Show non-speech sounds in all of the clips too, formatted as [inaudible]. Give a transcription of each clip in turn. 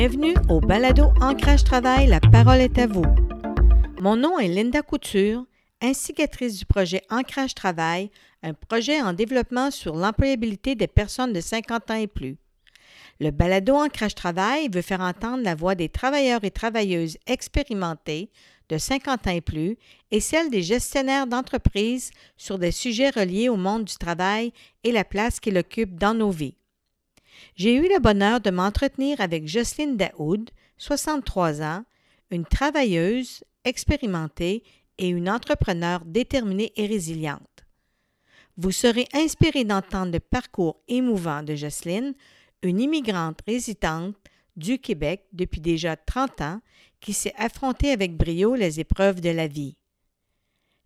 Bienvenue au Balado Ancrage Travail, la parole est à vous. Mon nom est Linda Couture, instigatrice du projet Ancrage Travail, un projet en développement sur l'employabilité des personnes de 50 ans et plus. Le balado Ancrage Travail veut faire entendre la voix des travailleurs et travailleuses expérimentés de 50 ans et plus et celle des gestionnaires d'entreprises sur des sujets reliés au monde du travail et la place qu'il occupe dans nos vies. J'ai eu le bonheur de m'entretenir avec Jocelyne Daoud, 63 ans, une travailleuse expérimentée et une entrepreneur déterminée et résiliente. Vous serez inspiré d'entendre le parcours émouvant de Jocelyne, une immigrante résidente du Québec depuis déjà 30 ans qui s'est affrontée avec brio les épreuves de la vie.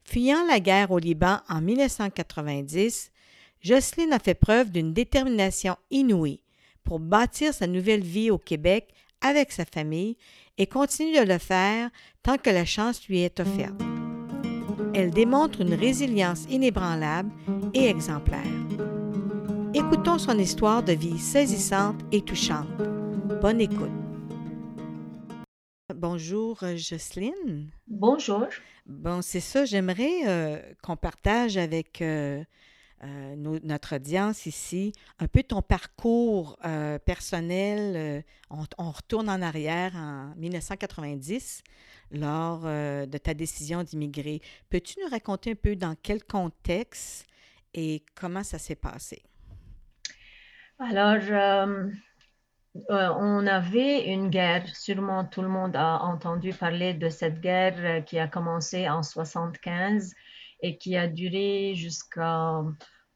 Fuyant la guerre au Liban en 1990, Jocelyne a fait preuve d'une détermination inouïe pour bâtir sa nouvelle vie au Québec avec sa famille et continue de le faire tant que la chance lui est offerte. Elle démontre une résilience inébranlable et exemplaire. Écoutons son histoire de vie saisissante et touchante. Bonne écoute. Bonjour Jocelyne. Bonjour. Bon, c'est ça, j'aimerais euh, qu'on partage avec euh, euh, notre audience ici, un peu ton parcours euh, personnel. Euh, on, retourne en arrière en 1990 lors de ta décision d'immigrer. Peux-tu nous raconter un peu dans quel contexte et comment ça s'est passé? Alors, on avait une guerre, sûrement tout le monde a entendu parler de cette guerre qui a commencé en 75 et qui a duré jusqu'à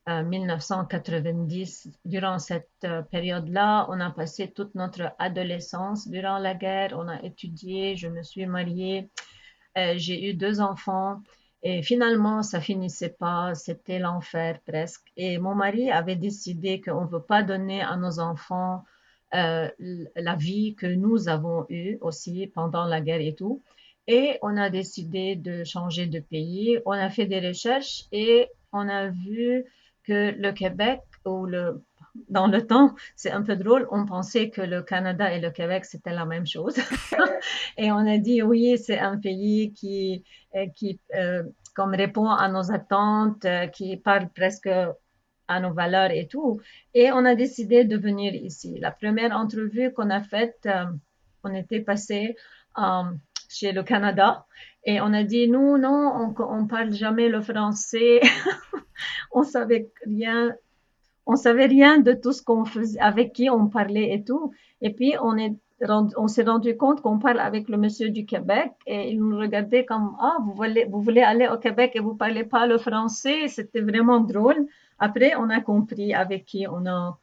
1990. Durant cette euh, période-là, on a passé toute notre adolescence. Durant la guerre, on a étudié, je me suis mariée, euh, j'ai eu deux enfants. Et finalement, ça finissait pas, c'était l'enfer presque. Et mon mari avait décidé qu'on ne veut pas donner à nos enfants euh, la vie que nous avons eue aussi pendant la guerre et tout. Et on a décidé de changer de pays. On a fait des recherches et on a vu que le Québec ou le dans le temps, c'est un peu drôle, on pensait que le Canada et le Québec, c'était la même chose. [laughs] et on a dit, oui, c'est un pays qui, euh, qui euh, comme répond à nos attentes, euh, qui parle presque à nos valeurs et tout. Et on a décidé de venir ici. La première entrevue qu'on a faite, on était passé chez le Canada et on a dit, nous, non, on, ne parle jamais le français. [laughs] on savait rien, on savait rien de tout ce qu'on faisait, avec qui on parlait et tout. Et puis, on est on s'est rendu compte qu'on parle avec le monsieur du Québec et il nous regardait comme ah vous voulez vous voulez aller au Québec et vous parlez pas le français c'était vraiment drôle après on a compris avec qui on a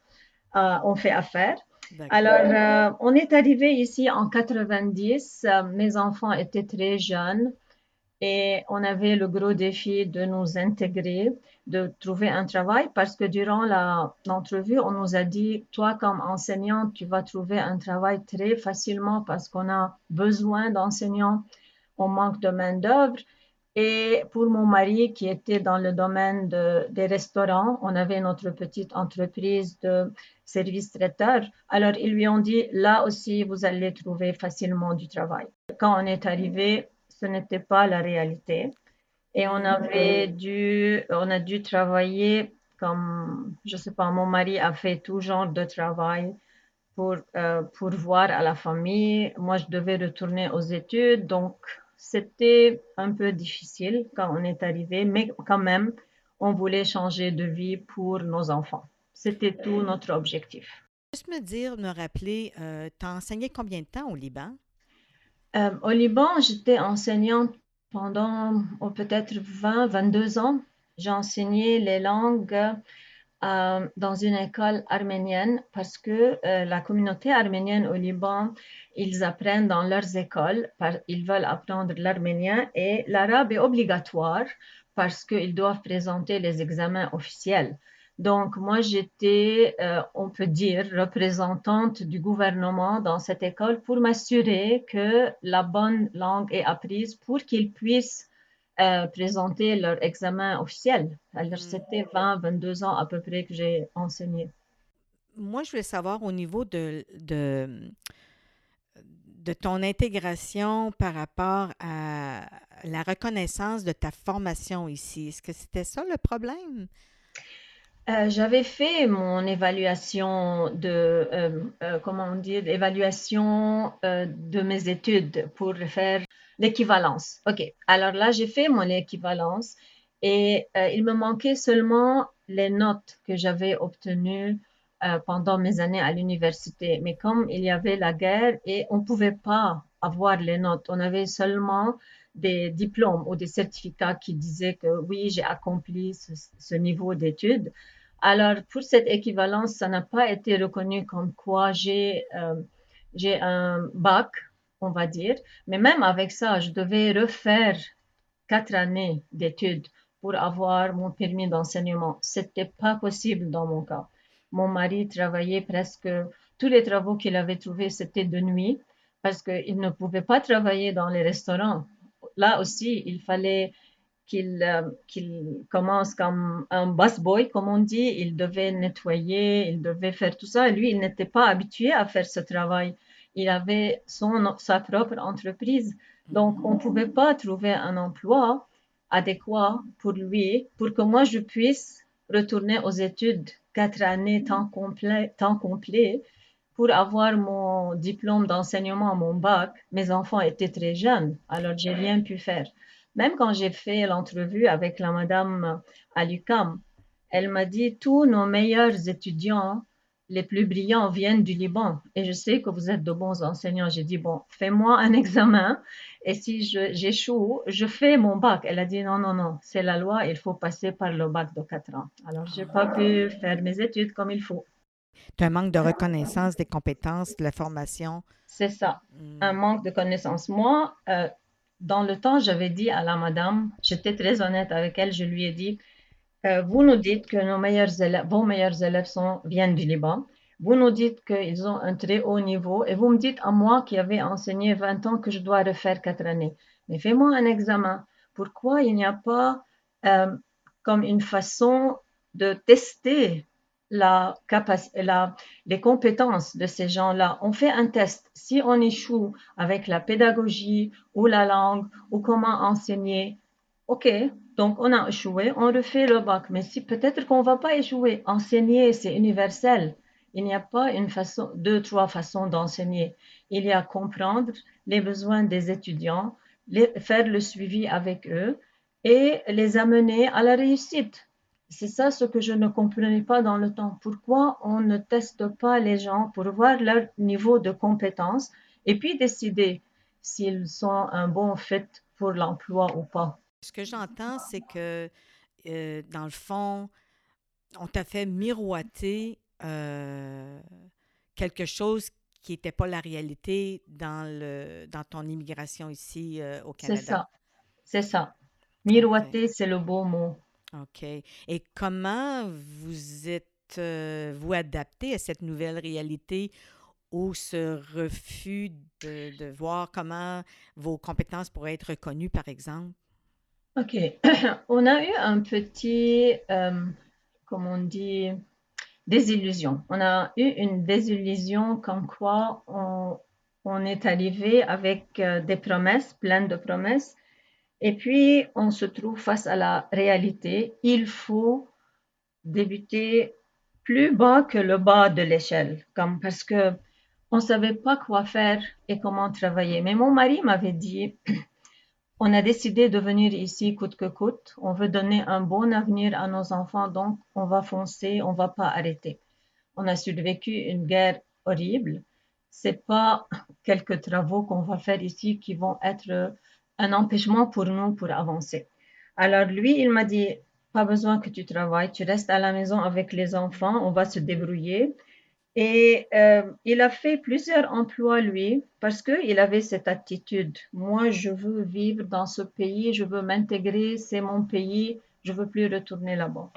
euh, on fait affaire alors, euh, on est arrivé ici en 90. Euh, mes enfants étaient très jeunes et on avait le gros défi de nous intégrer, de trouver un travail parce que durant l'entrevue, on nous a dit, toi comme enseignante, tu vas trouver un travail très facilement parce qu'on a besoin d'enseignants, on manque de main-d'œuvre. Et pour mon mari qui était dans le domaine des restaurants, on avait notre petite entreprise de services traiteurs. Alors, ils lui ont dit, là aussi, vous allez trouver facilement du travail. Quand on est arrivé, ce n'était pas la réalité. Et on avait dû, on a dû travailler comme, je sais pas, mon mari a fait tout genre de travail pour, euh, pour voir à la famille. Moi, je devais retourner aux études. Donc, c'était un peu difficile quand on est arrivé, mais quand même, on voulait changer de vie pour nos enfants. C'était tout notre objectif. Juste me dire, me rappeler, euh, tu as enseigné combien de temps au Liban? Euh, au Liban, j'étais enseignante pendant oh, peut-être 20, 22 ans. J'ai enseigné les langues euh, dans une école arménienne parce que euh, la communauté arménienne au Liban, ils apprennent dans leurs écoles, ils veulent apprendre l'arménien et l'arabe est obligatoire parce qu'ils doivent présenter les examens officiels. Donc, moi, j'étais, euh, on peut dire, représentante du gouvernement dans cette école pour m'assurer que la bonne langue est apprise pour qu'ils puissent euh, présenter leur examen officiel. Alors, mm. c'était 20, 22 ans à peu près que j'ai enseigné. Moi, je voulais savoir au niveau de, de de ton intégration par rapport à la reconnaissance de ta formation ici. Est-ce que c'était ça le problème? Euh, j'avais fait mon évaluation de, euh, euh, comment on dit, évaluation de mes études pour faire l'équivalence. OK. Alors là, j'ai fait mon équivalence et il me manquait seulement les notes que j'avais obtenues pendant mes années à l'université. Mais comme il y avait la guerre et on ne pouvait pas avoir les notes, on avait seulement des diplômes ou des certificats qui disaient que oui, j'ai accompli ce niveau d'études. Alors, pour cette équivalence, ça n'a pas été reconnu comme quoi j'ai euh, j'ai un bac, on va dire. Mais même avec ça, je devais refaire quatre années d'études pour avoir mon permis d'enseignement. C'était pas possible dans mon cas. Mon mari travaillait presque tous les travaux qu'il avait trouvés, c'était de nuit parce qu'il ne pouvait pas travailler dans les restaurants. Là aussi, il fallait euh, qu'il commence comme un boy, comme on dit. Il devait nettoyer, il devait faire tout ça. Lui, il n'était pas habitué à faire ce travail. Il avait son, sa propre entreprise. Donc, on ne pouvait pas trouver un emploi adéquat pour lui, pour que moi, je puisse retourner aux études quatre années temps complet, temps complet pour avoir mon diplôme d'enseignement, mon bac. Mes enfants étaient très jeunes, alors j'ai rien pu faire. Même quand j'ai fait l'entrevue avec la madame à l'UCAM, elle m'a dit tous nos meilleurs étudiants, les plus brillants, viennent du Liban. Et je sais que vous êtes de bons enseignants. J'ai dit, bon, fais-moi un [laughs] examen. Et si j'échoue, je, fais mon bac. Elle a dit, non, non, non, c'est la loi, il faut passer par le bac de 4 ans. Alors, je n'ai pas pu faire mes études comme il faut. Un manque de reconnaissance des compétences, de la formation. C'est ça, hmm. un manque de connaissance. Moi, euh, dans le temps, j'avais dit à la madame, j'étais très honnête avec elle, je lui ai dit, euh, vous nous dites que nos meilleurs élèves, vos meilleurs élèves sont, viennent du Liban. Vous nous dites qu'ils ont un très haut niveau et vous me dites à moi qui avais enseigné 20 ans que je dois refaire 4 années. Mais fais-moi un examen. Pourquoi il n'y a pas euh, comme une façon de tester la la, les compétences de ces gens-là. On fait un test. Si on échoue avec la pédagogie ou la langue ou comment enseigner, OK, donc on a échoué, on refait le bac. Mais si peut-être qu'on va pas échouer, enseigner, c'est universel. Il n'y a pas une façon, deux, trois façons d'enseigner. Il y a comprendre les besoins des étudiants, faire le suivi avec eux et les amener à la réussite. C'est ça ce que je ne comprenais pas dans le temps. Pourquoi on ne teste pas les gens pour voir leur niveau de compétence et puis décider s'ils sont un bon fit pour l'emploi ou pas? Ce que j'entends, c'est que euh, dans le fond, on t'a fait miroiter euh, quelque chose qui n'était pas la réalité dans, le, dans ton immigration ici euh, au Canada. C'est ça. C'est ça. Miroiter, c'est le beau mot. OK. Et comment vous êtes, euh, vous adapté à cette nouvelle réalité ou ce refus de, voir comment vos compétences pourraient être reconnues, par exemple? OK. [coughs] on a eu un petit, euh, comment on dit, désillusion. On a eu une désillusion comme quoi on, on est arrivé avec euh, des promesses, pleines de promesses, et puis, on se trouve face à la réalité. Il faut débuter plus bas que le bas de l'échelle, parce que on savait pas quoi faire et comment travailler. Mais mon mari m'avait dit, [clears throat] on a décidé de venir ici coûte que coûte. On veut donner un bon avenir à nos enfants, donc on va foncer, on va pas arrêter. On a survécu une guerre horrible. C'est pas [laughs] quelques travaux qu'on va faire ici qui vont être un empêchement pour nous pour avancer. Alors lui, il m'a dit, pas besoin que tu travailles, tu restes à la maison avec les enfants, on va se débrouiller. Et euh, il a fait plusieurs emplois, lui, parce qu'il avait cette attitude. Moi, je veux vivre dans ce pays, je veux m'intégrer, c'est mon pays, je veux plus retourner là-bas.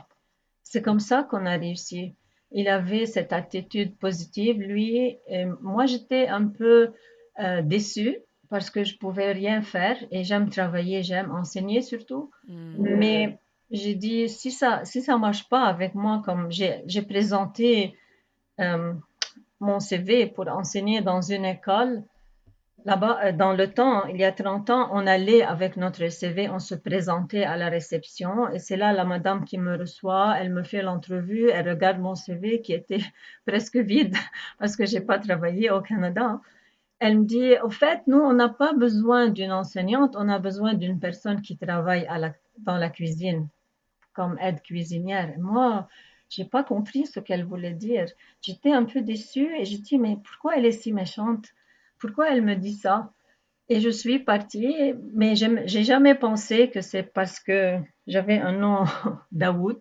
C'est comme ça qu'on a réussi. Il avait cette attitude positive, lui. Et moi, j'étais un peu euh, déçue parce que je pouvais rien faire et j'aime travailler, j'aime enseigner surtout. Hmm. Mais j'ai dit, si ça si ça marche pas avec moi, comme j'ai présenté euh, mon CV pour enseigner dans une école, Là-bas, euh, dans le temps, il y a 30 ans, on allait avec notre CV, on se présentait à la réception et c'est là la madame qui me reçoit, elle me fait l'entrevue, elle regarde mon CV qui était [laughs] presque vide parce que j'ai pas travaillé au Canada. Elle me dit, au fait, nous, on n'a pas besoin d'une enseignante, on a besoin d'une personne qui travaille dans la cuisine comme aide cuisinière. Moi, j'ai pas compris ce qu'elle voulait dire. J'étais un peu déçue et je dis, mais pourquoi elle est si méchante? Pourquoi elle me dit ça? Et je suis partie, mais j'ai jamais pensé que c'est parce que j'avais un nom [laughs] Daoud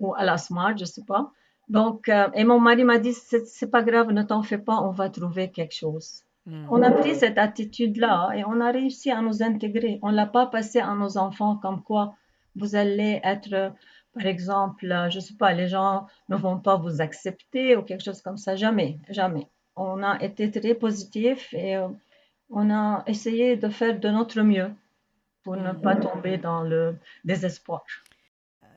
ou Alasmar, je sais pas. Donc, euh, et mon mari m'a dit, c'est pas grave, ne t'en fais pas, on va trouver quelque chose. On a pris cette attitude-là et on a réussi à nous intégrer. On l'a pas passé à nos enfants comme quoi vous allez être, par exemple, je sais pas, les gens ne vont pas vous accepter ou quelque chose comme ça. Jamais, jamais. On a été très positif et euh, on a essayé de faire de notre mieux pour ne pas tomber dans le désespoir.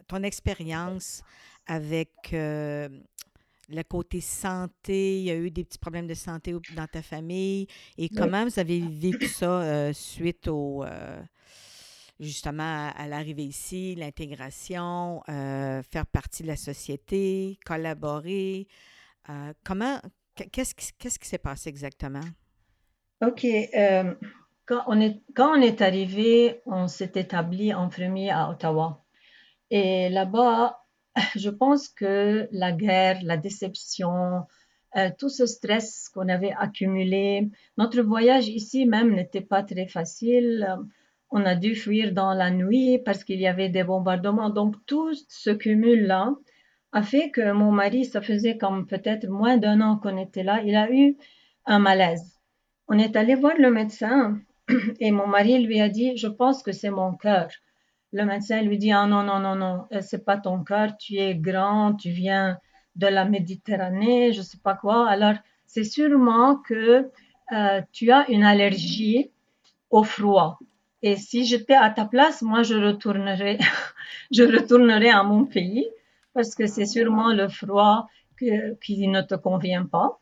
Ton expérience avec euh, le côté santé, il y a eu des petits problèmes de santé dans ta famille et comment vous avez vécu ça euh, suite au, justement à, l'arrivée ici, l'intégration, euh, faire partie de la société, collaborer. Euh, comment, qu'est-ce, qu'est-ce qui s'est passé exactement? OK. Euh, quand, on est, quand on est arrivé, on s'est établi en premier à Ottawa. Et là-bas, [laughs] je pense que la guerre, la déception, tout ce stress qu'on avait accumulé, notre voyage ici même n'était pas très facile on a dû fuir dans la nuit parce qu'il y avait des bombardements. Donc tout ce cumul-là a fait que mon mari, ça faisait comme peut-être moins d'un an qu'on était là, il a eu un malaise. On est allé voir le médecin [clears throat] et mon mari lui a dit, je pense que c'est mon cœur. Le médecin lui dit, ah non, non, non, non, euh, c'est pas ton cœur, tu es grand, tu viens de la Méditerranée, je sais pas quoi. Alors, c'est sûrement que euh, tu as une allergie au froid. Et si j'étais à ta place, moi, je retournerais, [laughs] je retournerais à mon pays parce que c'est sûrement le froid qui ne te convient pas.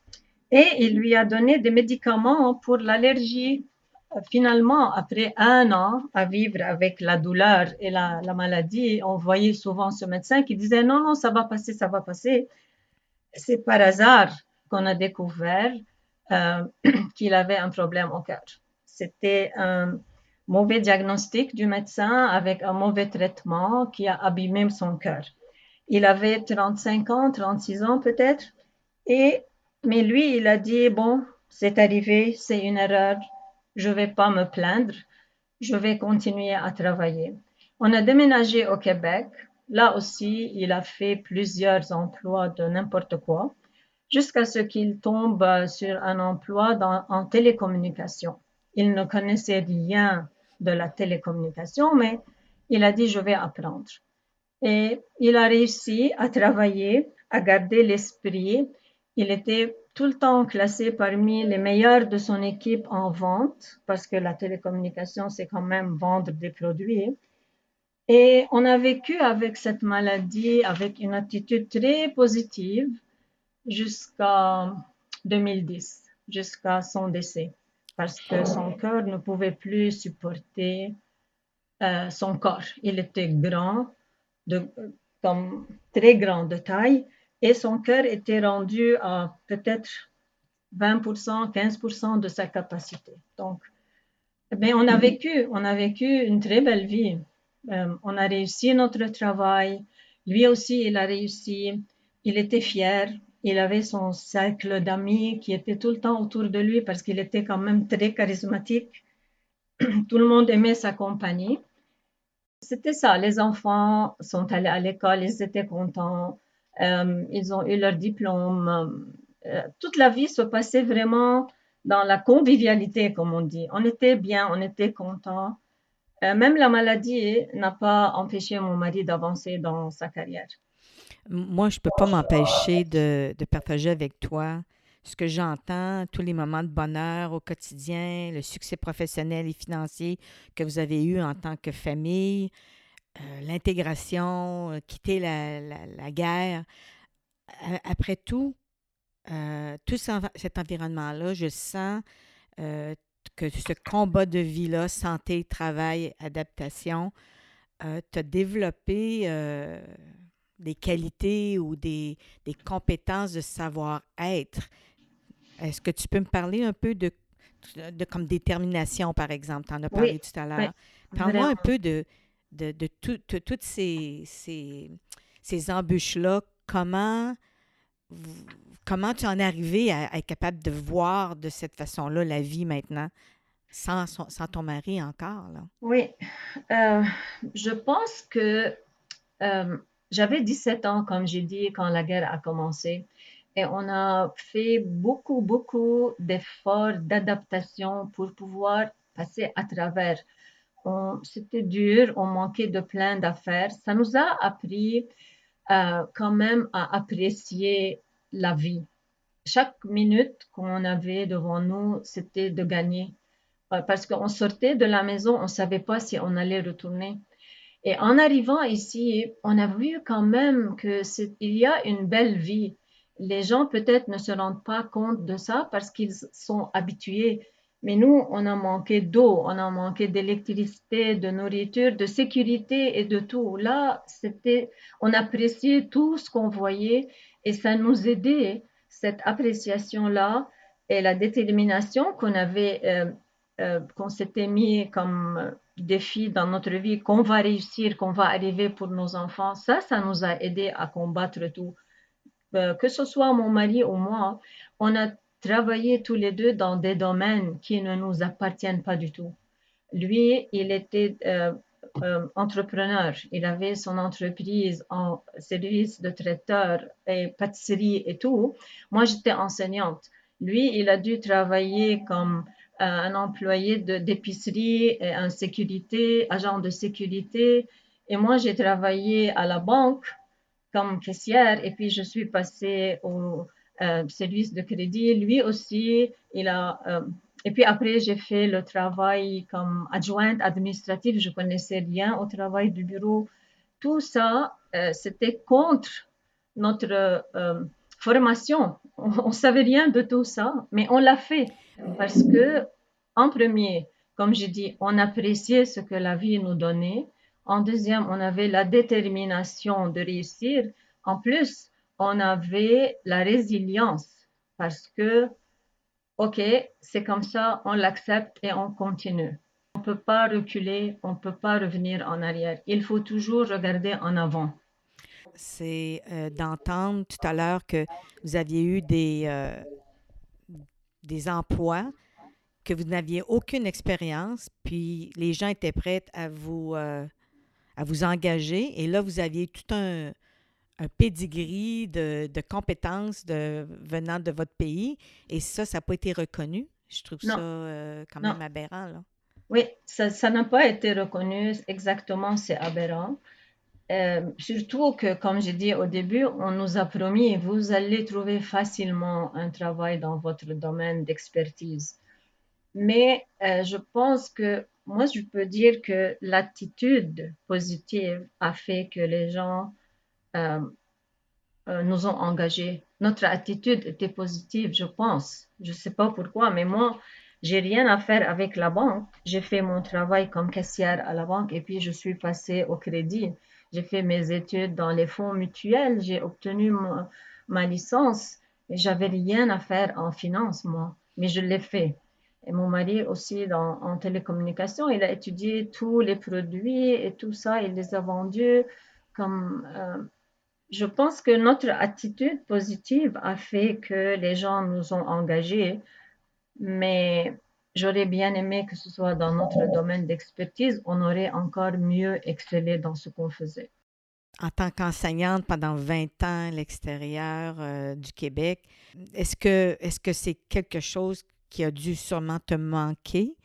Et il lui a donné des médicaments pour l'allergie. Finalement, après un an à vivre avec la douleur et la, maladie, on voyait souvent ce médecin qui disait non, non, ça va passer, ça va passer. C'est par hasard qu'on a découvert euh, [clears throat] qu'il avait un problème au cœur. C'était un mauvais diagnostic du médecin avec un mauvais traitement qui a abîmé son cœur. Il avait 35 ans, 36 ans peut-être, et mais lui, il a dit bon, c'est arrivé, c'est une erreur, je vais pas me plaindre, je vais continuer à travailler. On a déménagé au Québec. Là aussi, il a fait plusieurs emplois de n'importe quoi jusqu'à ce qu'il tombe sur un emploi en télécommunication. Il ne connaissait rien de la télécommunication, mais il a dit je vais apprendre. Et il a réussi à travailler, à garder l'esprit. Il était tout le temps classé parmi les meilleurs de son équipe en vente, parce que la télécommunication, c'est quand même vendre des produits. Et on a vécu avec cette maladie avec une attitude très positive jusqu'à 2010, jusqu'à son décès parce que son cœur ne pouvait plus supporter euh, son corps. Il était grand, de, comme très grand de taille, et son cœur était rendu à peut-être 20%, 15% de sa capacité. Donc, mais on a vécu, on a vécu une très belle vie. Euh, on a réussi notre travail. Lui aussi, il a réussi. Il était fier il avait son cercle d'amis qui étaient tout le temps autour de lui parce qu'il était quand même très charismatique. [clears throat] Tout le monde aimait sa compagnie. C'était ça, les enfants sont allés à l'école, ils étaient contents, euh, ils ont eu leur diplôme. Euh, toute la vie se passait vraiment dans la convivialité, comme on dit. On était bien, on était contents. Euh, même la maladie n'a pas empêché mon mari d'avancer dans sa carrière. Moi, je ne peux pas m'empêcher de, partager avec toi ce que j'entends, tous les moments de bonheur au quotidien, le succès professionnel et financier que vous avez eu en tant que famille, euh, l'intégration, euh, quitter la, guerre. après tout, euh, tout cet environnement-là, je sens que ce combat de vie-là, santé, travail, adaptation, as développé des qualités ou des, des compétences de savoir-être. Est-ce que tu peux me parler un peu de, de comme détermination, par exemple? Tu en as parlé tout à l'heure. Parle-moi un peu de, de, toutes ces, embûches-là. Comment, comment tu en es arrivé à, être capable de voir de cette façon-là la vie maintenant? Sans, sans, ton mari encore, là? Oui, euh, je pense que euh, j'avais 17 ans, comme j'ai dit, quand la guerre a commencé. Et on a fait beaucoup, beaucoup d'efforts d'adaptation pour pouvoir passer à travers. C'était dur, on manquait de plein d'affaires. Ça nous a appris euh, quand même à apprécier la vie. Chaque minute qu'on avait devant nous, c'était de gagner. Euh, parce qu'on sortait de la maison, on ne savait pas si on allait retourner. Et en arrivant ici, on a vu quand même qu'il y a une belle vie. Les gens peut-être ne se rendent pas compte de ça parce qu'ils sont habitués. Mais nous, on a manqué d'eau, on a manqué d'électricité, de nourriture, de sécurité et de tout. Là, c'était, on appréciait tout ce qu'on voyait et ça nous aidait, cette appréciation-là et la détermination qu'on avait, euh, euh, qu'on s'était mis comme défis dans notre vie qu'on va réussir, qu'on va arriver pour nos enfants, ça, ça nous a aidé à combattre tout. Euh, que ce soit mon mari ou moi, on a travaillé tous les deux dans des domaines qui ne nous appartiennent pas du tout. Lui, il était euh, euh, entrepreneur, il avait son entreprise en service de traiteur et pâtisserie et tout. Moi, j'étais enseignante. Lui, il a dû travailler comme un employé d'épicerie, en sécurité, agent de sécurité. Et moi, j'ai travaillé à la banque comme caissière et puis je suis passée au euh, service de crédit. Lui aussi, il a. Euh, et puis après, j'ai fait le travail comme adjointe administrative. Je connaissais rien au travail du bureau. Tout ça, euh, c'était contre notre formation. [laughs] On, ne savait rien de tout ça, mais on l'a fait parce que, en premier, comme j'ai dit, on appréciait ce que la vie nous donnait. En deuxième, on avait la détermination de réussir. En plus, on avait la résilience parce que, OK, c'est comme ça, on l'accepte et on continue. On ne peut pas reculer, on ne peut pas revenir en arrière. Il faut toujours regarder en avant c'est euh, d'entendre tout à l'heure que vous aviez eu des, euh, des emplois, que vous n'aviez aucune expérience, puis les gens étaient prêts à vous, euh, à vous engager. Et là, vous aviez tout un, un pedigree de, de compétences de, venant de votre pays. Et ça, ça n'a pas été reconnu. Je trouve ça quand même aberrant. Là. Oui, ça n'a pas été reconnu. Exactement, c'est aberrant. Euh, surtout que, comme j'ai dit au début, on nous a promis, vous allez trouver facilement un travail dans votre domaine d'expertise. Mais euh, je pense que moi, je peux dire que l'attitude positive a fait que les gens euh, nous ont engagés. Notre attitude était positive, je pense. Je ne sais pas pourquoi, mais moi, j'ai rien à faire avec la banque. J'ai fait mon travail comme caissière à la banque et puis je suis passée au crédit. J'ai fait mes études dans les fonds mutuels, j'ai obtenu ma, licence et j'avais rien à faire en finance, moi, mais je l'ai fait. Et mon mari aussi dans, en télécommunication, il a étudié tous les produits et tout ça, il les a vendus comme... Euh, je pense que notre attitude positive a fait que les gens nous ont engagés, mais j'aurais bien aimé que ce soit dans notre domaine d'expertise, on aurait encore mieux excellé dans ce qu'on faisait. En tant qu'enseignante pendant 20 ans à l'extérieur euh, du Québec, est-ce que est-ce que c'est quelque chose qui a dû sûrement te manquer?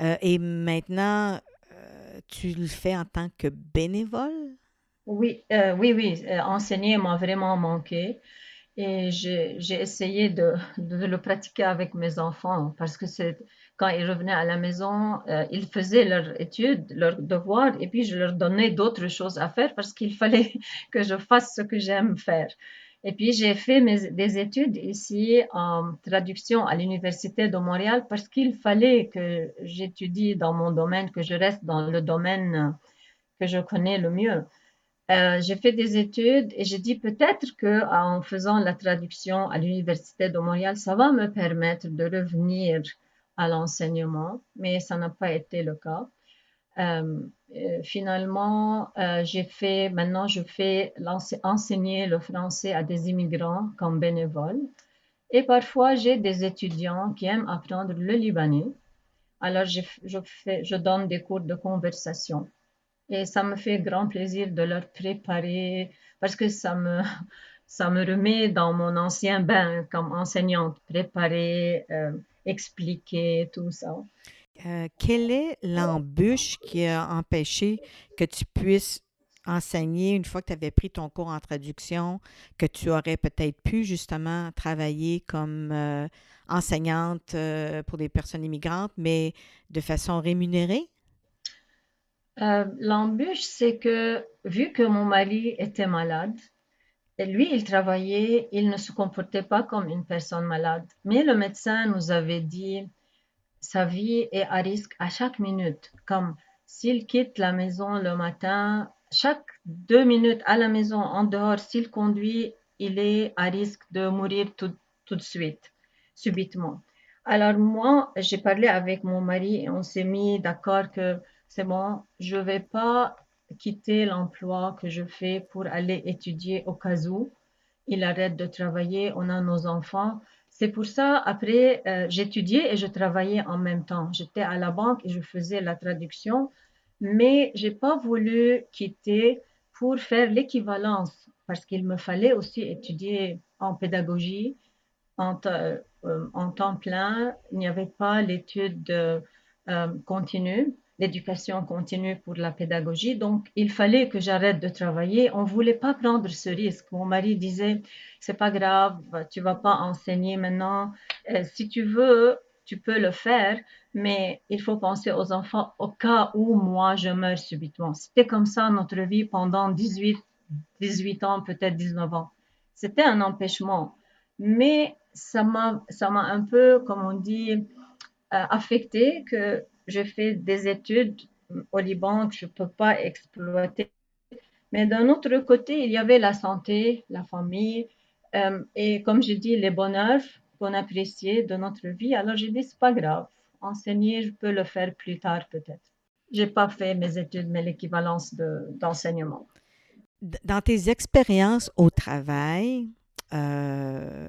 Euh, et maintenant, euh, tu le fais en tant que bénévole? Oui, oui, oui. enseigner m'a vraiment manqué. Et j'ai essayé de, de, le pratiquer avec mes enfants parce que quand ils revenaient à la maison, euh, ils faisaient leurs études, leurs devoirs, et puis je leur donnais d'autres choses à faire parce qu'il [laughs] fallait que je fasse ce que j'aime faire. Et puis, j'ai fait mes, des études ici en traduction à l'Université de Montréal parce qu'il fallait que j'étudie dans mon domaine, que je reste dans le domaine que je connais le mieux. Euh, j'ai fait des études et j'ai dit peut-être que en faisant la traduction à l'Université de Montréal, ça va me permettre de revenir à l'enseignement, mais ça n'a pas été le cas. Euh, euh, finalement, j'ai fait, maintenant je fais enseigner le français à des immigrants comme bénévole. Et parfois, j'ai des étudiants qui aiment apprendre le libanais. Alors, je, je donne des cours de conversation. Et ça me fait grand plaisir de leur préparer parce que ça me, [laughs] ça me remet dans mon ancien bain comme enseignante, préparer, euh, expliquer, tout ça. Euh, quelle est l'embûche qui a empêché que tu puisses enseigner une fois que tu avais pris ton cours en traduction, que tu aurais peut-être pu justement travailler comme euh, enseignante euh, pour des personnes immigrantes, mais de façon rémunérée? L'embûche, c'est que vu que mon mari était malade, et lui, il travaillait, il ne se comportait pas comme une personne malade. Mais le médecin nous avait dit, sa vie est à risque à chaque minute. Comme s'il quitte la maison le matin, chaque deux minutes à la maison, en dehors, s'il conduit, il est à risque de mourir tout de suite, subitement. Alors moi, j'ai parlé avec mon mari et on s'est mis d'accord que c'est bon, je ne vais pas quitter l'emploi que je fais pour aller étudier au cas où il arrête de travailler, on a nos enfants. C'est pour ça, après, euh, j'étudiais et je travaillais en même temps. J'étais à la banque et je faisais la traduction, mais j'ai pas voulu quitter pour faire l'équivalence parce qu'il me fallait aussi étudier en pédagogie en, euh, temps plein. Il n'y avait pas l'étude euh, continue l'éducation continue pour la pédagogie. Donc, il fallait que j'arrête de travailler. On voulait pas prendre ce risque. Mon mari disait, c'est pas grave, tu vas pas enseigner maintenant. Euh, si tu veux, tu peux le faire, mais il faut penser aux enfants au cas où moi je meurs subitement. C'était comme ça notre vie pendant 18, 18 ans, peut-être 19 ans. C'était un empêchement. Mais ça m'a, ça m'a un peu, comme on dit, euh, affecté que j'ai fait des études au Liban que je ne peux pas exploiter. Mais d'un autre côté, il y avait la santé, la famille, euh, et comme je dis, les bonheurs qu'on appréciait de notre vie. Alors j'ai dit, c'est pas grave. Enseigner, je peux le faire plus tard peut-être. J'ai pas fait mes études, mais l'équivalence d'enseignement. Dans tes expériences au travail, euh,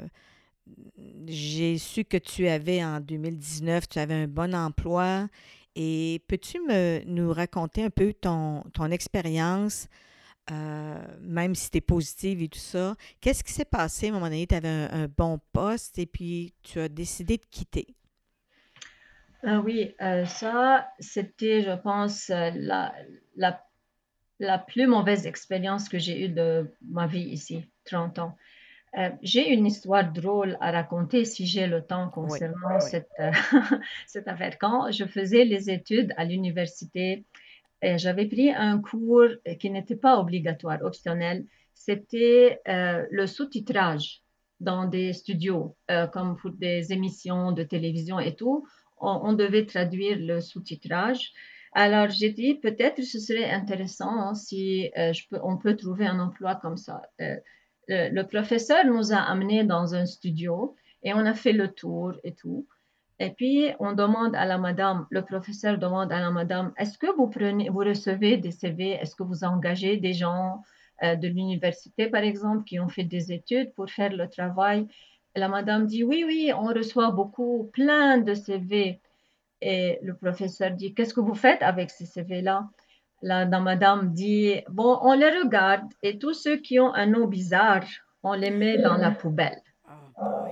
j'ai su que tu avais en 2019, tu avais un bon emploi. Et peux-tu me, nous raconter un peu ton, ton expérience, euh, même si c'était positive et tout ça? Qu'est-ce qui s'est passé? À un moment donné? Tu avais un, bon poste et puis tu as décidé de quitter. Ah oui, euh, ça, c'était, je pense, la, la, la plus mauvaise expérience que j'ai eue de ma vie ici, 30 ans. Euh, j'ai une histoire drôle à raconter si j'ai le temps concernant Cette, euh, [laughs] cette, affaire. Quand je faisais les études à l'université, euh, j'avais pris un cours qui n'était pas obligatoire, optionnel. C'était le sous-titrage dans des studios, comme pour des émissions de télévision et tout. On, on devait traduire le sous-titrage. Alors j'ai dit peut-être ce serait intéressant si je peux, on peut trouver un emploi comme ça le, professeur nous a amenés dans un studio et on a fait le tour et tout. Et puis, on demande à la madame, le professeur demande à la madame, est-ce que vous prenez, vous recevez des CV, est-ce que vous engagez des gens euh, de l'université, par exemple, qui ont fait des études pour faire le travail? La madame dit, oui, oui, on reçoit beaucoup, plein de CV. Et le professeur dit, qu'est-ce que vous faites avec ces CV-là? La, madame dit, bon, on les regarde et tous ceux qui ont un nom bizarre, on les met dans la poubelle.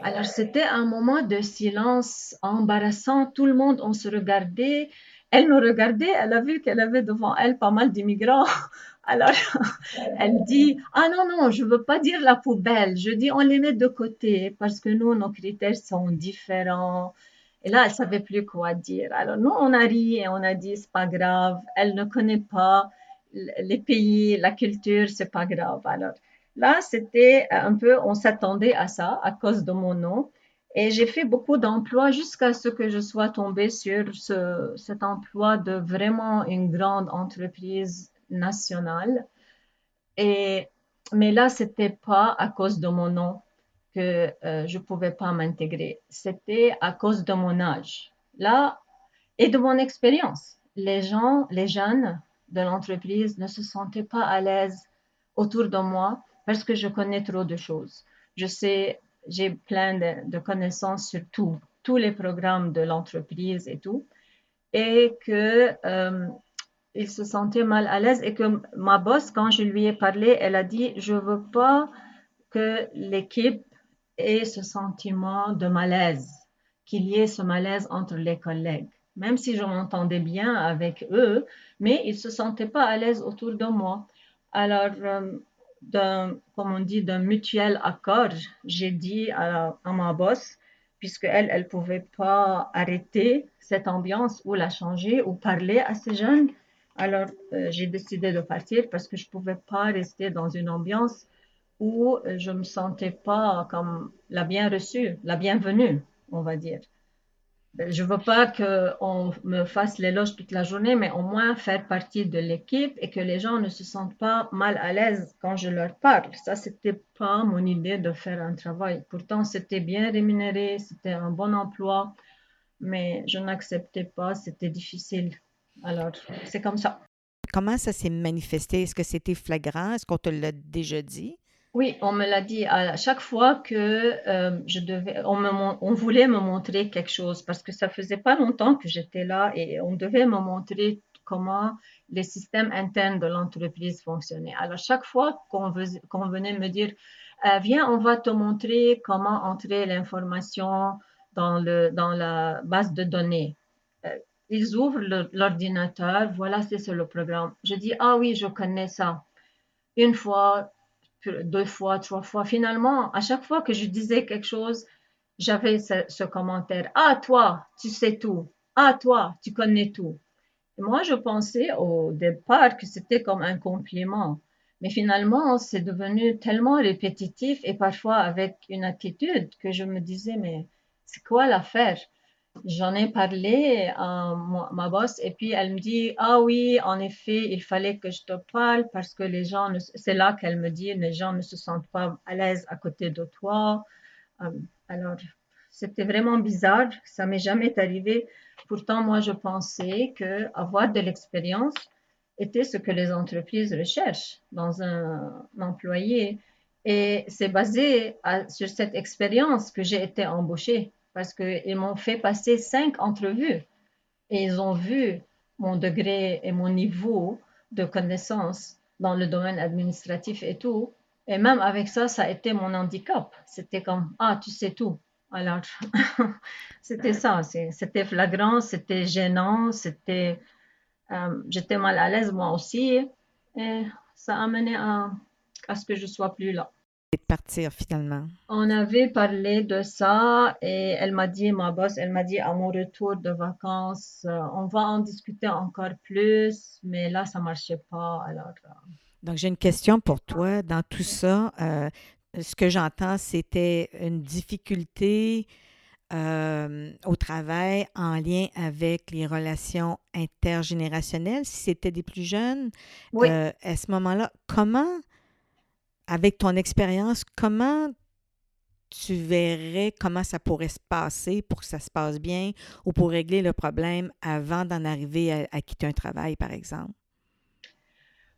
Alors c'était un moment de silence embarrassant. Tout le monde, on se regardait. Elle nous regardait, elle a vu qu'elle avait devant elle pas mal d'immigrants. [laughs] Alors [laughs] elle dit, ah non, non, je veux pas dire la poubelle. Je dis, on les met de côté parce que nous, nos critères sont différents. Et là, elle savait plus quoi dire. Alors nous, on a ri et on a dit, c'est pas grave. Elle ne connaît pas les pays, la culture, c'est pas grave. Alors là, c'était un peu, on s'attendait à ça à cause de mon nom. Et j'ai fait beaucoup d'emplois jusqu'à ce que je sois tombée sur ce, cet emploi de vraiment une grande entreprise nationale. Et, mais là, c'était pas à cause de mon nom que euh, je pouvais pas m'intégrer. C'était à cause de mon âge. Là, et de mon expérience. Les gens, les jeunes de l'entreprise ne se sentaient pas à l'aise autour de moi parce que je connais trop de choses. Je sais j'ai plein de, connaissances sur tout, tous les programmes de l'entreprise et tout, et que euh, il se sentait mal à l'aise et que ma boss, quand je lui ai parlé, elle a dit, je veux pas que l'équipe ait ce sentiment de malaise, qu'il y ait ce malaise entre les collègues. Même si je m'entendais bien avec eux, mais ils se sentaient pas à l'aise autour de moi. Alors, euh, comme on dit, d'un mutuel accord, j'ai dit à, ma boss, puisque elle, elle pouvait pas arrêter cette ambiance ou la changer ou parler à ces jeunes. Alors, euh, j'ai décidé de partir parce que je pouvais pas rester dans une ambiance où je me sentais pas comme la bien reçue, la bienvenue, on va dire. Ben, je veux pas qu'on me fasse l'éloge toute la journée, mais au moins faire partie de l'équipe et que les gens ne se sentent pas mal à l'aise quand je leur parle. Ça, c'était pas mon idée de faire un travail. Pourtant, c'était bien rémunéré, c'était un bon emploi, mais je n'acceptais pas, c'était difficile. Alors, c'est comme ça. Comment ça s'est manifesté? Est-ce que c'était flagrant? Est-ce qu'on te l'a déjà dit? Oui, on me l'a dit à chaque fois que euh, je devais, on, voulait me montrer quelque chose parce que ça faisait pas longtemps que j'étais là et on devait me montrer comment les systèmes internes de l'entreprise fonctionnaient. Alors chaque fois qu'on venait me dire, euh, viens, on va te montrer comment entrer l'information dans la base de données. Euh, ils ouvrent l'ordinateur, voilà, c'est le programme. Je dis, ah oui, je connais ça. Une fois, deux fois, trois fois. Finalement, à chaque fois que je disais quelque chose, j'avais ce, commentaire. Ah, toi, tu sais tout. Ah, toi, tu connais tout. moi, je pensais au départ que c'était comme un compliment. Mais finalement, c'est devenu tellement répétitif et parfois avec une attitude que je me disais, mais c'est quoi l'affaire? J'en ai parlé à ma boss et puis elle me dit ah oui en effet il fallait que je te parle parce que les gens c'est là qu'elle me dit les gens ne se sentent pas à l'aise à côté de toi. Euh, alors c'était vraiment bizarre ça m'est jamais arrivé. Pourtant moi je pensais que avoir de l'expérience était ce que les entreprises recherchent dans un employé. Et c'est basé sur cette expérience que j'ai été embauchée parce qu'ils m'ont fait passer cinq entrevues et ils ont vu mon degré et mon niveau de connaissance dans le domaine administratif et tout. Et même avec ça, ça a été mon handicap. C'était comme, ah, tu sais tout. Alors, [laughs] c'était ça. C'était flagrant, c'était gênant, c'était, euh, j'étais mal à l'aise moi aussi. Et ça a amené à, à ce que je sois plus là de partir finalement? On avait parlé de ça et elle m'a dit, ma boss, elle m'a dit à mon retour de vacances, euh, on va en discuter encore plus, mais là, ça marchait pas. Alors, euh. Donc, j'ai une question pour toi. Dans tout ça, euh, ce que j'entends, c'était une difficulté au travail en lien avec les relations intergénérationnelles. Si c'était des plus jeunes, à ce moment-là, comment avec ton expérience, comment tu verrais comment ça pourrait se passer pour que ça se passe bien ou pour régler le problème avant d'en arriver à, quitter un travail, par exemple?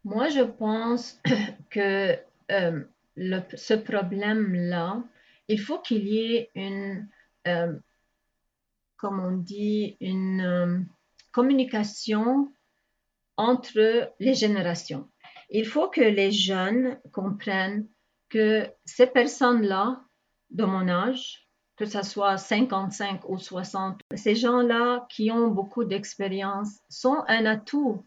Moi, je pense [coughs] que euh, ce problème-là, il faut qu'il y ait une, euh, comme on dit, une euh, communication entre les générations. Il faut que les jeunes comprennent que ces personnes-là, de mon âge, que ce soit 55 ou 60, ces gens-là qui ont beaucoup d'expérience sont un atout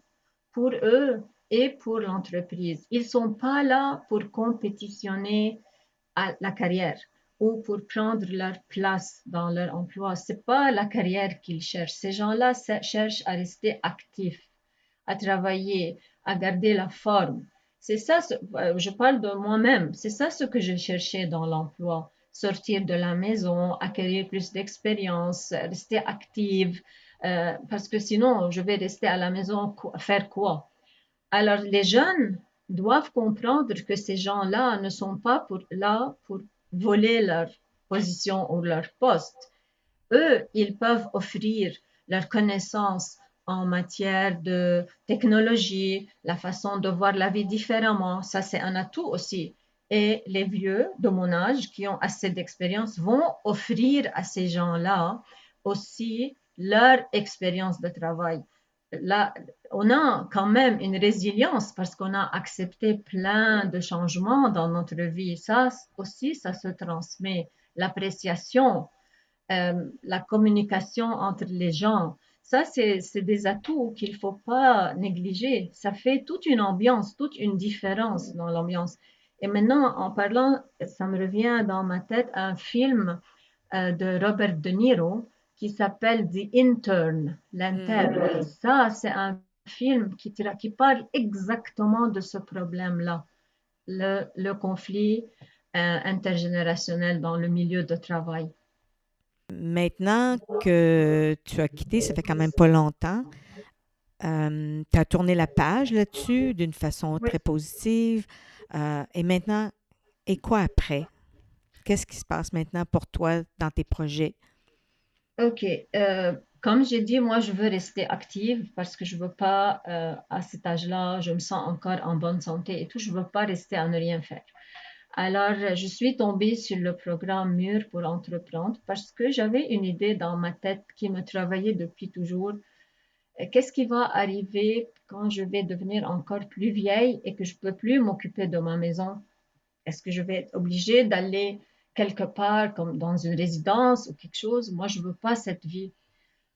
pour eux et pour l'entreprise. Ils ne sont pas là pour compétitionner à la carrière ou pour prendre leur place dans leur emploi. Ce n'est pas la carrière qu'ils cherchent. Ces gens-là cherchent à rester actifs, à travailler, à garder la forme. C'est ça, euh, je parle de moi-même, c'est ça ce que je cherchais dans l'emploi. Sortir de la maison, acquérir plus d'expérience, rester active, euh, parce que sinon, je vais rester à la maison, faire quoi? Alors, les jeunes doivent comprendre que ces gens-là ne sont pas pour, là pour voler leur position ou leur poste. Eux, ils peuvent offrir leurs connaissances en matière de technologie, la façon de voir la vie différemment. Ça, c'est un atout aussi. Et les vieux de mon âge qui ont assez d'expérience vont offrir à ces gens-là aussi leur expérience de travail. Là, on a quand même une résilience parce qu'on a accepté plein de changements dans notre vie. Ça aussi, ça se transmet. L'appréciation, euh, la communication entre les gens, ça, c'est des atouts qu'il ne faut pas négliger. Ça fait toute une ambiance, toute une différence dans l'ambiance. Et maintenant, en parlant, ça me revient dans ma tête un film euh, de Robert De Niro qui s'appelle The Intern, l'interne. Hmm. Ça, c'est un film qui, qui parle exactement de ce problème-là, le, le, conflit euh, intergénérationnel dans le milieu de travail. Maintenant que tu as quitté, ça fait quand même pas longtemps, euh, tu as tourné la page là-dessus d'une façon très positive. Euh, et maintenant, et quoi après? Qu'est-ce qui se passe maintenant pour toi dans tes projets? OK. Euh, comme j'ai dit, moi, je veux rester active parce que je veux pas, à cet âge-là, je me sens encore en bonne santé et tout, je veux pas rester à ne rien faire. Alors, je suis tombée sur le programme Mur pour entreprendre parce que j'avais une idée dans ma tête qui me travaillait depuis toujours. Qu'est-ce qui va arriver quand je vais devenir encore plus vieille et que je peux plus m'occuper de ma maison? Est-ce que je vais être obligée d'aller quelque part comme dans une résidence ou quelque chose? Moi, je veux pas cette vie.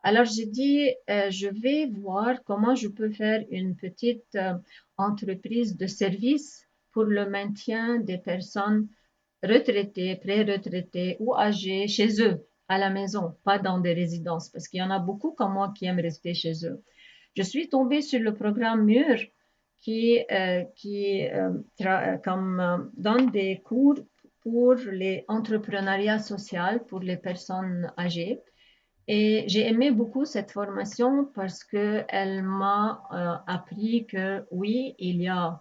Alors, j'ai dit, euh, je vais voir comment je peux faire une petite euh, entreprise de service pour le maintien des personnes retraitées, pré-retraitées ou âgées chez eux, à la maison, pas dans des résidences, parce qu'il y en a beaucoup comme moi qui aiment rester chez eux. Je suis tombée sur le programme MUR qui, euh, qui euh, comme, euh, donne des cours pour les entrepreneuriats social pour les personnes âgées. Et j'ai aimé beaucoup cette formation parce qu'elle m'a appris que oui, il y a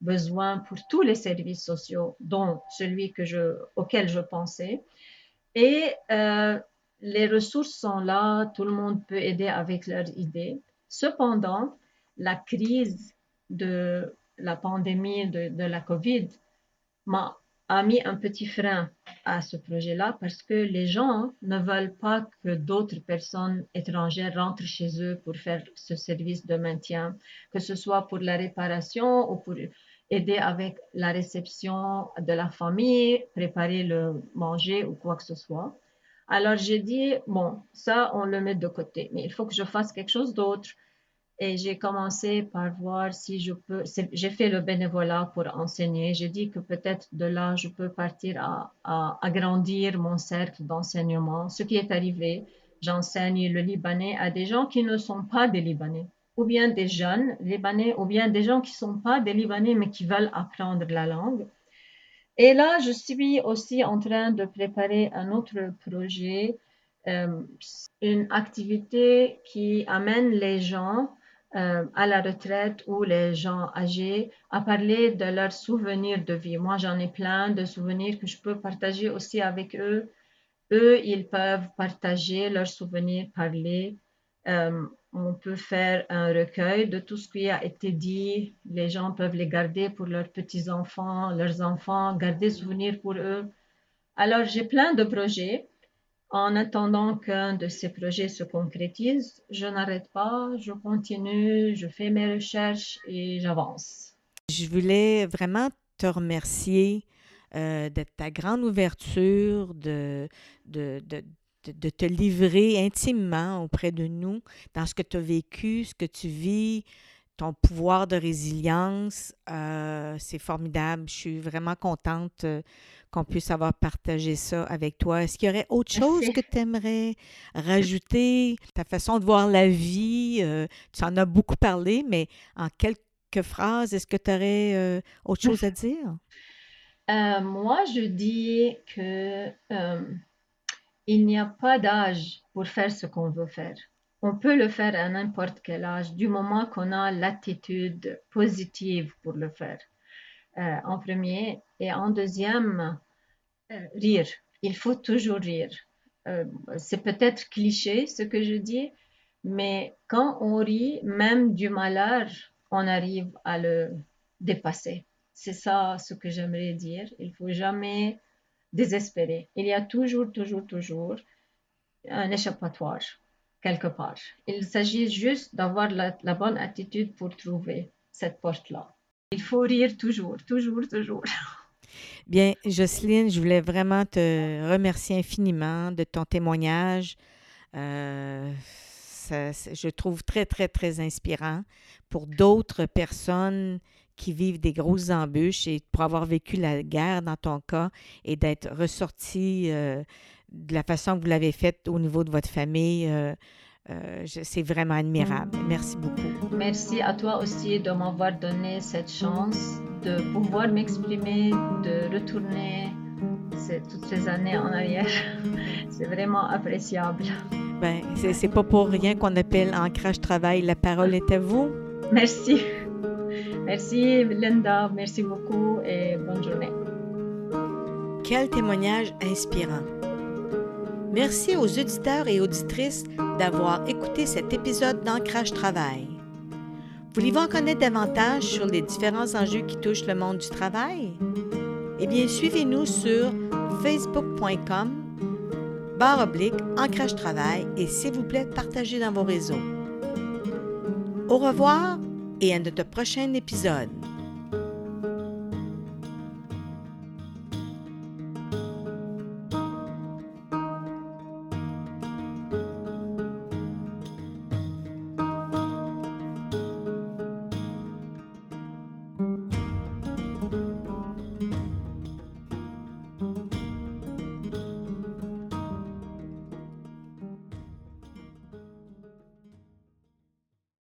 besoin pour tous les services sociaux, dont celui que je, auquel je pensais. Et euh, les ressources sont là, tout le monde peut aider avec leurs idées. Cependant, la crise de la pandémie de, de la COVID m'a a mis un petit frein à ce projet-là parce que les gens ne veulent pas que d'autres personnes étrangères rentrent chez eux pour faire ce service de maintien, que ce soit pour la réparation ou pour aider avec la réception de la famille, préparer le manger ou quoi que ce soit. Alors j'ai dit, bon, ça, on le met de côté, mais il faut que je fasse quelque chose d'autre. Et j'ai commencé par voir si je peux, j'ai fait le bénévolat pour enseigner. J'ai dit que peut-être de là, je peux partir à, agrandir mon cercle d'enseignement. Ce qui est arrivé, j'enseigne le libanais à des gens qui ne sont pas des libanais ou bien des jeunes libanais, ou bien des gens qui ne sont pas des libanais, mais qui veulent apprendre la langue. Et là, je suis aussi en train de préparer un autre projet, euh, une activité qui amène les gens euh, à la retraite ou les gens âgés à parler de leurs souvenirs de vie. Moi, j'en ai plein de souvenirs que je peux partager aussi avec eux. Eux, ils peuvent partager leurs souvenirs, parler. Euh, on peut faire un recueil de tout ce qui a été dit. Les gens peuvent les garder pour leurs petits-enfants, leurs enfants, garder souvenirs pour eux. Alors, j'ai plein de projets. En attendant qu'un de ces projets se concrétise, je n'arrête pas, je continue, je fais mes recherches et j'avance. Je voulais vraiment te remercier euh, de ta grande ouverture, de, de, de, te livrer intimement auprès de nous dans ce que tu as vécu, ce que tu vis, ton pouvoir de résilience. Euh, c'est formidable. Je suis vraiment contente euh, qu'on puisse avoir partagé ça avec toi. Est-ce qu'il y aurait autre chose que tu aimerais rajouter? Ta façon de voir la vie, euh, tu en as beaucoup parlé, mais en quelques quelques phrases. Est-ce que tu aurais euh, autre chose à [laughs] dire? Euh, moi, je dis que il n'y a pas d'âge pour faire ce qu'on veut faire. On peut le faire à n'importe quel âge, du moment qu'on a l'attitude positive pour le faire. En premier. Et en deuxième, rire. Il faut toujours rire. c'est peut-être cliché ce que je dis, mais quand on rit, même du malheur, on arrive à le dépasser. C'est ça ce que j'aimerais dire. Il faut jamais désespérer. Il y a toujours, toujours, toujours un échappatoire quelque part. Il s'agit juste d'avoir la, la, bonne attitude pour trouver cette porte-là. Faut rire toujours, toujours, toujours. Bien, Jocelyne, je voulais vraiment te remercier infiniment de ton témoignage. Euh, je trouve très, très, très inspirant pour d'autres personnes qui vivent des grosses embûches et pour avoir vécu la guerre dans ton cas et d'être ressorti euh, de la façon que vous l'avez faite au niveau de votre famille. Euh, euh, c'est vraiment admirable. Merci beaucoup. Merci à toi aussi de m'avoir donné cette chance de pouvoir m'exprimer, de retourner toutes ces années en arrière. [laughs] c'est vraiment appréciable. Ben, c'est pas pour rien qu'on appelle Ancrage Travail. La parole est à vous. Merci. Merci Linda, merci beaucoup et bonne journée. Quel témoignage inspirant. Merci aux auditeurs et auditrices d'avoir écouté cet épisode d'Ancrage Travail. Voulez-vous en connaître davantage sur les différents enjeux qui touchent le monde du travail? Eh bien, suivez-nous sur facebook.com barre oblique ancrage travail et s'il vous plaît, partagez dans vos réseaux. Au revoir et à notre prochain épisode.